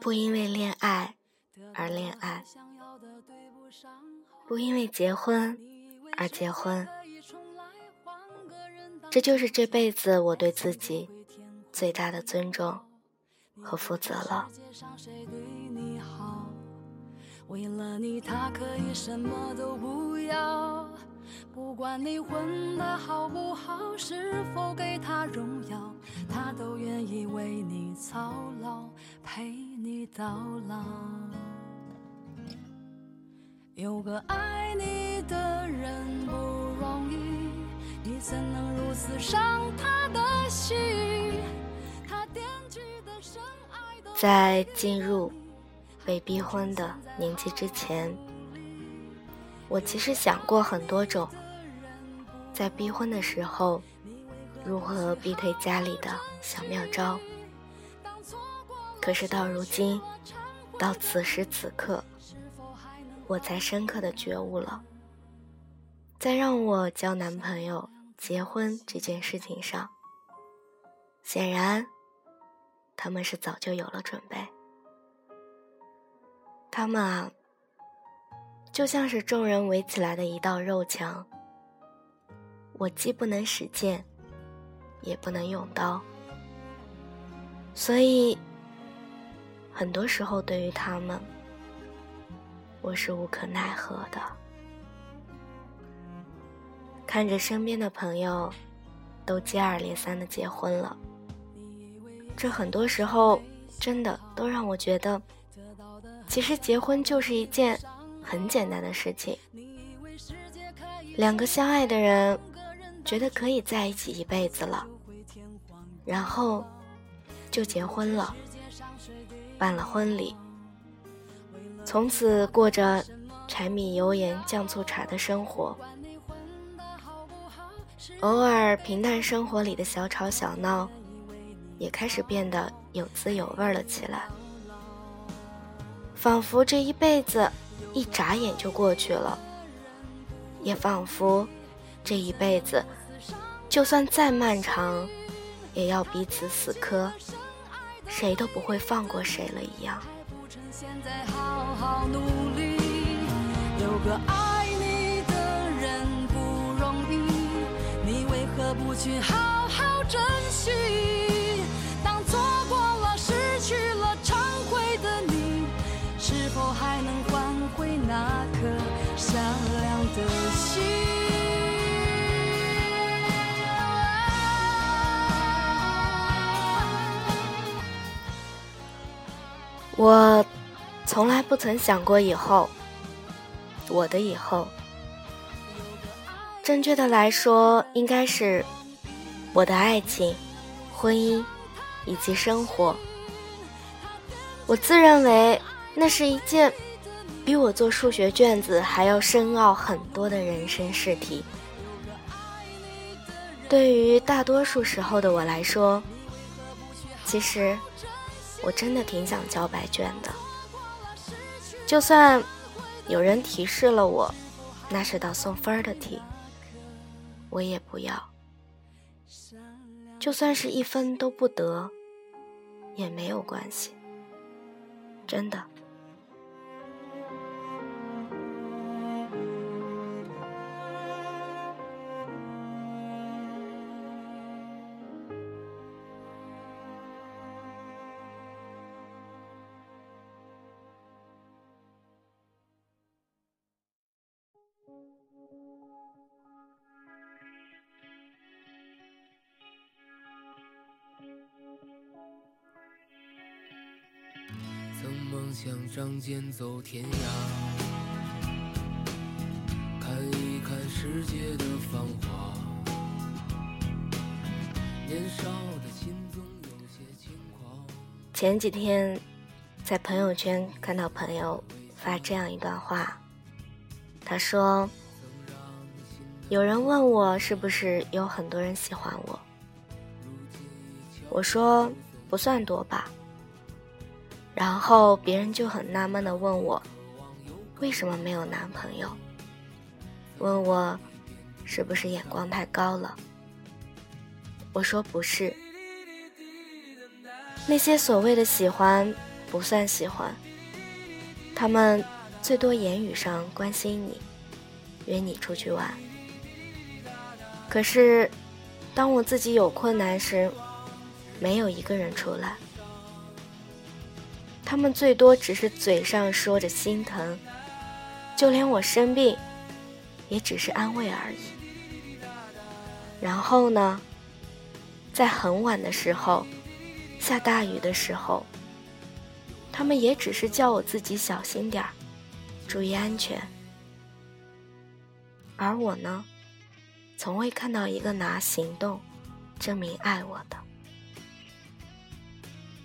不因为恋爱而恋爱，不因为结婚而结婚。这就是这辈子我对自己最大的尊重和负责了。为了你，他可以什么都不要。不管你混的好不好，是否给他荣耀，他都愿意为你操劳，陪你到老。有个爱你的人不容易，你怎能如此伤他的心？他惦记的深爱的。在进入。被逼婚的年纪之前，我其实想过很多种，在逼婚的时候如何逼退家里的小妙招。可是到如今，到此时此刻，我才深刻的觉悟了，在让我交男朋友、结婚这件事情上，显然他们是早就有了准备。他们啊，就像是众人围起来的一道肉墙。我既不能使剑，也不能用刀，所以很多时候对于他们，我是无可奈何的。看着身边的朋友都接二连三的结婚了，这很多时候真的都让我觉得。其实结婚就是一件很简单的事情，两个相爱的人觉得可以在一起一辈子了，然后就结婚了，办了婚礼，从此过着柴米油盐酱醋茶的生活，偶尔平淡生活里的小吵小闹，也开始变得有滋有味了起来。仿佛这一辈子一眨眼就过去了，也仿佛这一辈子就算再漫长，也要彼此死磕，谁都不会放过谁了一样。不去好好珍惜？我从来不曾想过以后，我的以后，正确的来说，应该是我的爱情、婚姻以及生活。我自认为那是一件比我做数学卷子还要深奥很多的人生试题。对于大多数时候的我来说，其实。我真的挺想交白卷的，就算有人提示了我，那是道送分的题，我也不要。就算是一分都不得，也没有关系，真的。想仗剑走天涯，看一看世界的繁华。年少的心总有些轻狂。前几天在朋友圈看到朋友发这样一段话，他说：“有人问我是不是有很多人喜欢我，我说不算多吧。”然后别人就很纳闷的问我，为什么没有男朋友？问我是不是眼光太高了？我说不是，那些所谓的喜欢，不算喜欢。他们最多言语上关心你，约你出去玩。可是，当我自己有困难时，没有一个人出来。他们最多只是嘴上说着心疼，就连我生病，也只是安慰而已。然后呢，在很晚的时候，下大雨的时候，他们也只是叫我自己小心点儿，注意安全。而我呢，从未看到一个拿行动证明爱我的。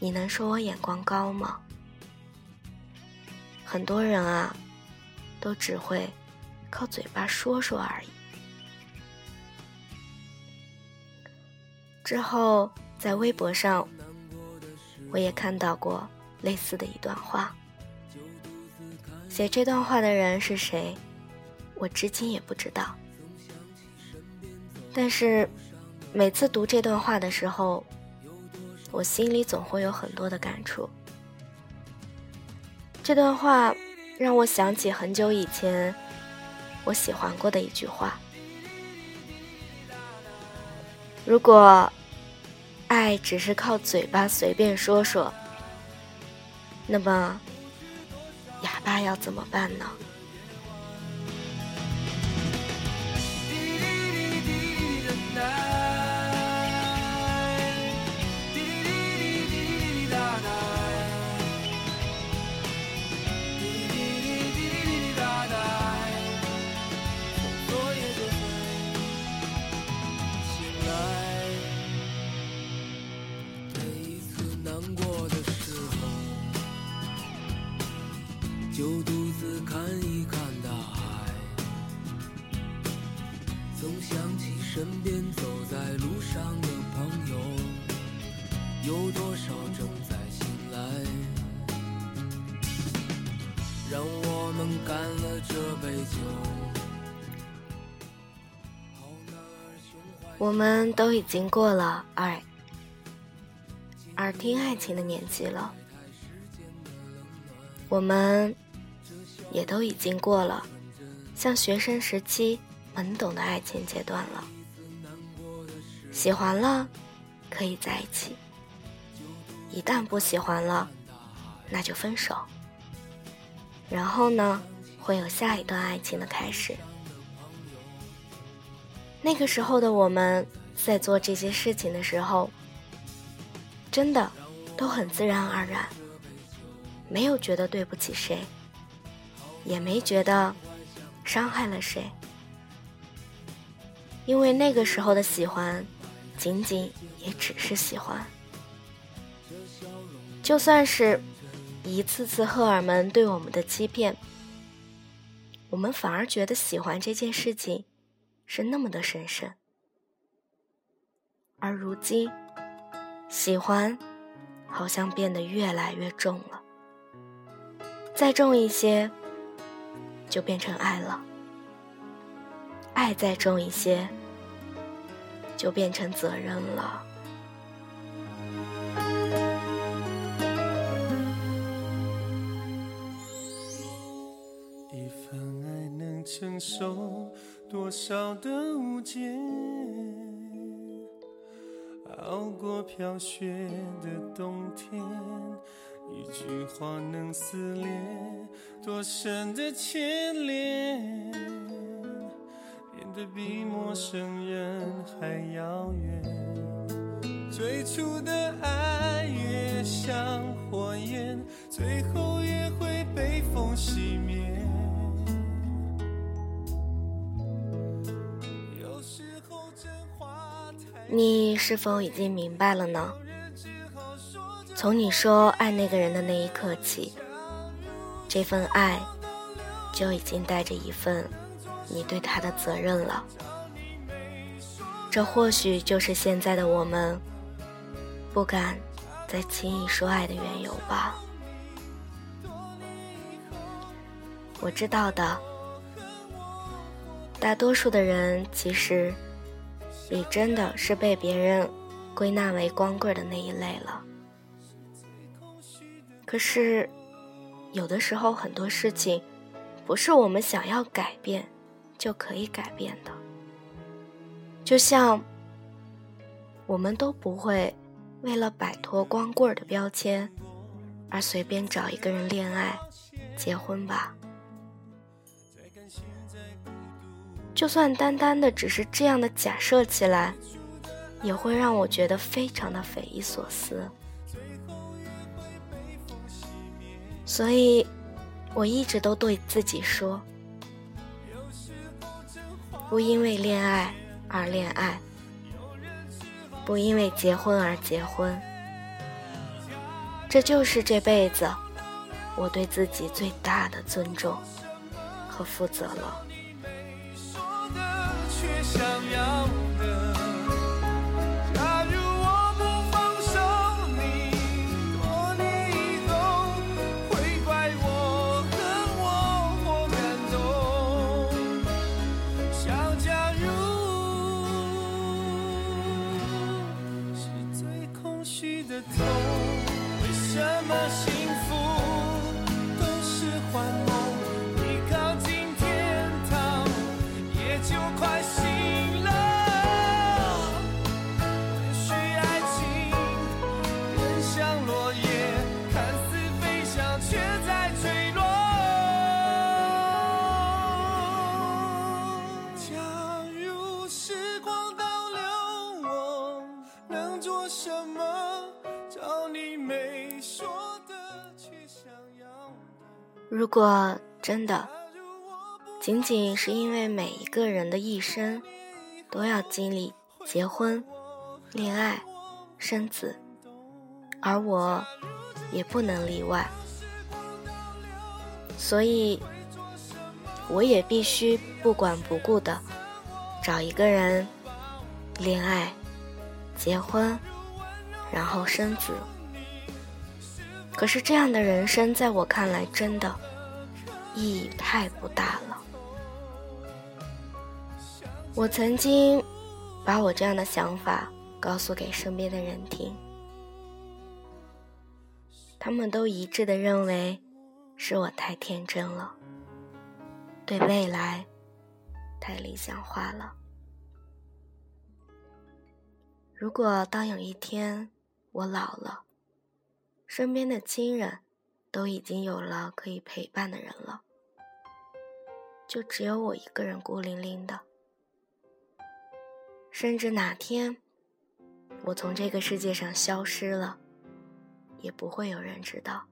你能说我眼光高吗？很多人啊，都只会靠嘴巴说说而已。之后在微博上，我也看到过类似的一段话。写这段话的人是谁，我至今也不知道。但是每次读这段话的时候，我心里总会有很多的感触。这段话让我想起很久以前我喜欢过的一句话：如果爱只是靠嘴巴随便说说，那么哑巴要怎么办呢？就独自看一看大海，总想起身边走在路上的朋友，有多少正在醒来？让我们干了这杯酒。我们都已经过了爱、耳听爱情的年纪了，我们。也都已经过了像学生时期懵懂的爱情阶段了。喜欢了，可以在一起；一旦不喜欢了，那就分手。然后呢，会有下一段爱情的开始。那个时候的我们在做这些事情的时候，真的都很自然而然，没有觉得对不起谁。也没觉得伤害了谁，因为那个时候的喜欢，仅仅也只是喜欢。就算是一次次荷尔蒙对我们的欺骗，我们反而觉得喜欢这件事情是那么的神圣。而如今，喜欢好像变得越来越重了，再重一些。就变成爱了，爱再重一些，就变成责任了。一份爱能承受多少的误解，熬过飘雪的冬天。一句话能撕裂多深的牵连，变得比陌生人还遥远。最初的爱越像火焰，最后也会被风熄灭。有时候真话太……你是否已经明白了呢？从你说爱那个人的那一刻起，这份爱就已经带着一份你对他的责任了。这或许就是现在的我们不敢再轻易说爱的缘由吧。我知道的，大多数的人其实也真的是被别人归纳为光棍的那一类了。可是，有的时候很多事情，不是我们想要改变就可以改变的。就像，我们都不会为了摆脱光棍的标签，而随便找一个人恋爱、结婚吧。就算单单的只是这样的假设起来，也会让我觉得非常的匪夷所思。所以，我一直都对自己说：不因为恋爱而恋爱，不因为结婚而结婚。这就是这辈子我对自己最大的尊重和负责了。如果真的仅仅是因为每一个人的一生都要经历结婚、恋爱、生子，而我也不能例外，所以我也必须不管不顾的找一个人恋爱、结婚，然后生子。可是这样的人生，在我看来，真的意义太不大了。我曾经把我这样的想法告诉给身边的人听，他们都一致的认为是我太天真了，对未来太理想化了。如果当有一天我老了，身边的亲人都已经有了可以陪伴的人了，就只有我一个人孤零零的。甚至哪天我从这个世界上消失了，也不会有人知道。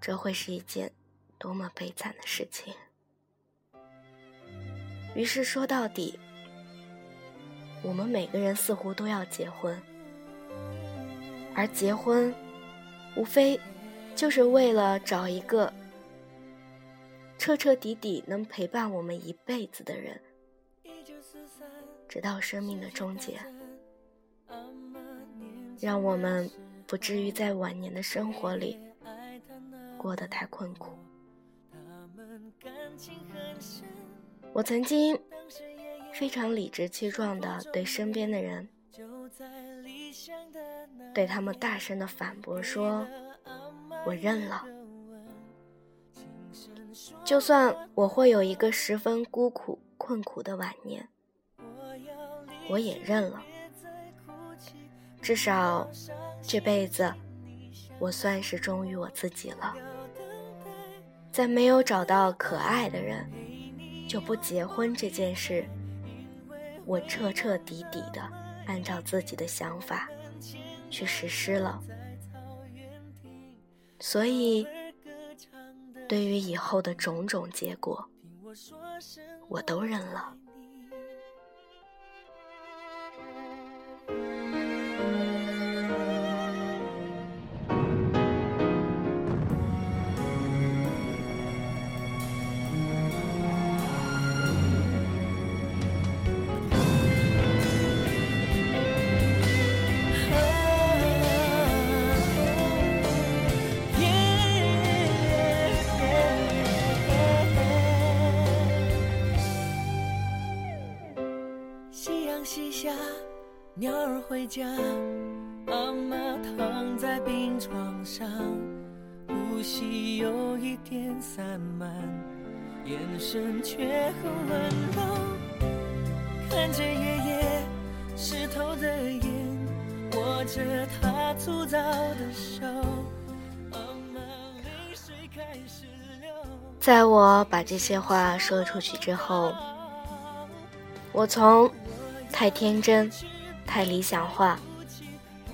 这会是一件多么悲惨的事情！于是说到底，我们每个人似乎都要结婚。而结婚，无非就是为了找一个彻彻底底能陪伴我们一辈子的人，直到生命的终结，让我们不至于在晚年的生活里过得太困苦。我曾经非常理直气壮地对身边的人。对他们大声的反驳说：“我认了，就算我会有一个十分孤苦困苦的晚年，我也认了。至少这辈子，我算是忠于我自己了。在没有找到可爱的人就不结婚这件事，我彻彻底底的按照自己的想法。”去实施了，所以对于以后的种种结果，我都认了。下，鸟儿回家，妈妈躺在病床上，呼吸有一点散漫，眼神却很温柔。看着爷爷湿透的眼，握着他粗糙的手，妈妈泪水开始流。在我把这些话说出去之后，我从太天真、太理想化，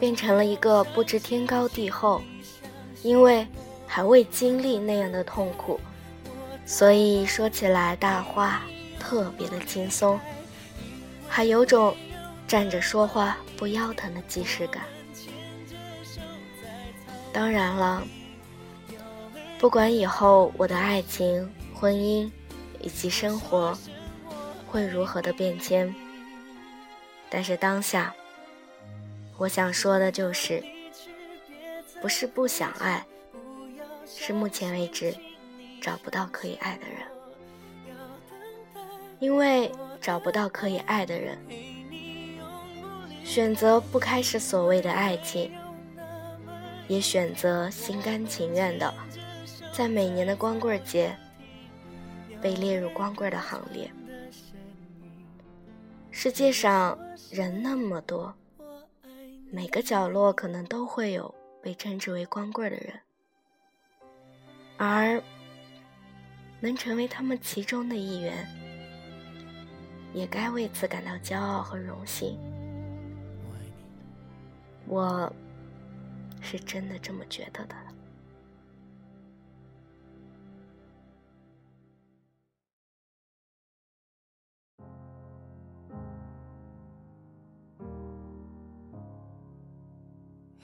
变成了一个不知天高地厚，因为还未经历那样的痛苦，所以说起来大话特别的轻松，还有种站着说话不腰疼的即视感。当然了。不管以后我的爱情、婚姻以及生活会如何的变迁，但是当下，我想说的就是，不是不想爱，是目前为止找不到可以爱的人。因为找不到可以爱的人，选择不开始所谓的爱情，也选择心甘情愿的。在每年的光棍节，被列入光棍的行列。世界上人那么多，每个角落可能都会有被称之为光棍的人，而能成为他们其中的一员，也该为此感到骄傲和荣幸。我是真的这么觉得的。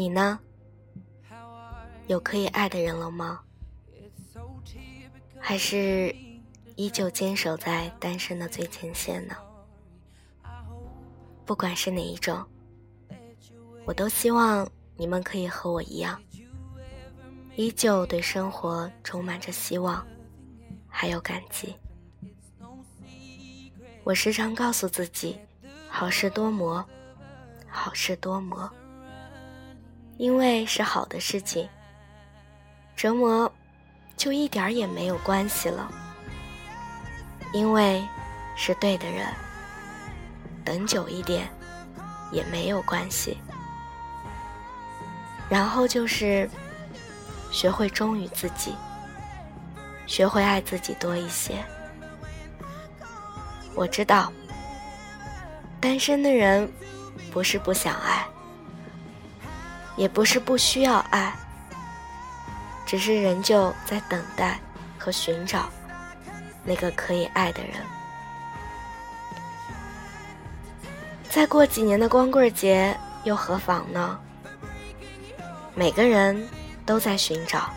你呢？有可以爱的人了吗？还是依旧坚守在单身的最前线呢？不管是哪一种，我都希望你们可以和我一样，依旧对生活充满着希望，还有感激。我时常告诉自己，好事多磨，好事多磨。因为是好的事情，折磨就一点儿也没有关系了。因为是对的人，等久一点也没有关系。然后就是学会忠于自己，学会爱自己多一些。我知道，单身的人不是不想爱。也不是不需要爱，只是仍旧在等待和寻找那个可以爱的人。再过几年的光棍节又何妨呢？每个人都在寻找，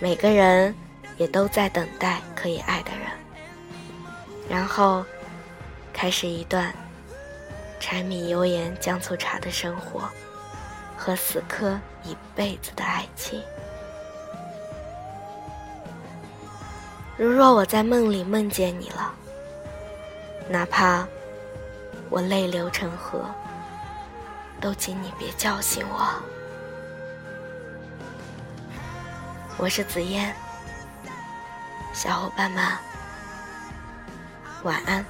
每个人也都在等待可以爱的人，然后开始一段柴米油盐酱醋茶的生活。和死磕一辈子的爱情。如若我在梦里梦见你了，哪怕我泪流成河，都请你别叫醒我。我是紫嫣，小伙伴们，晚安。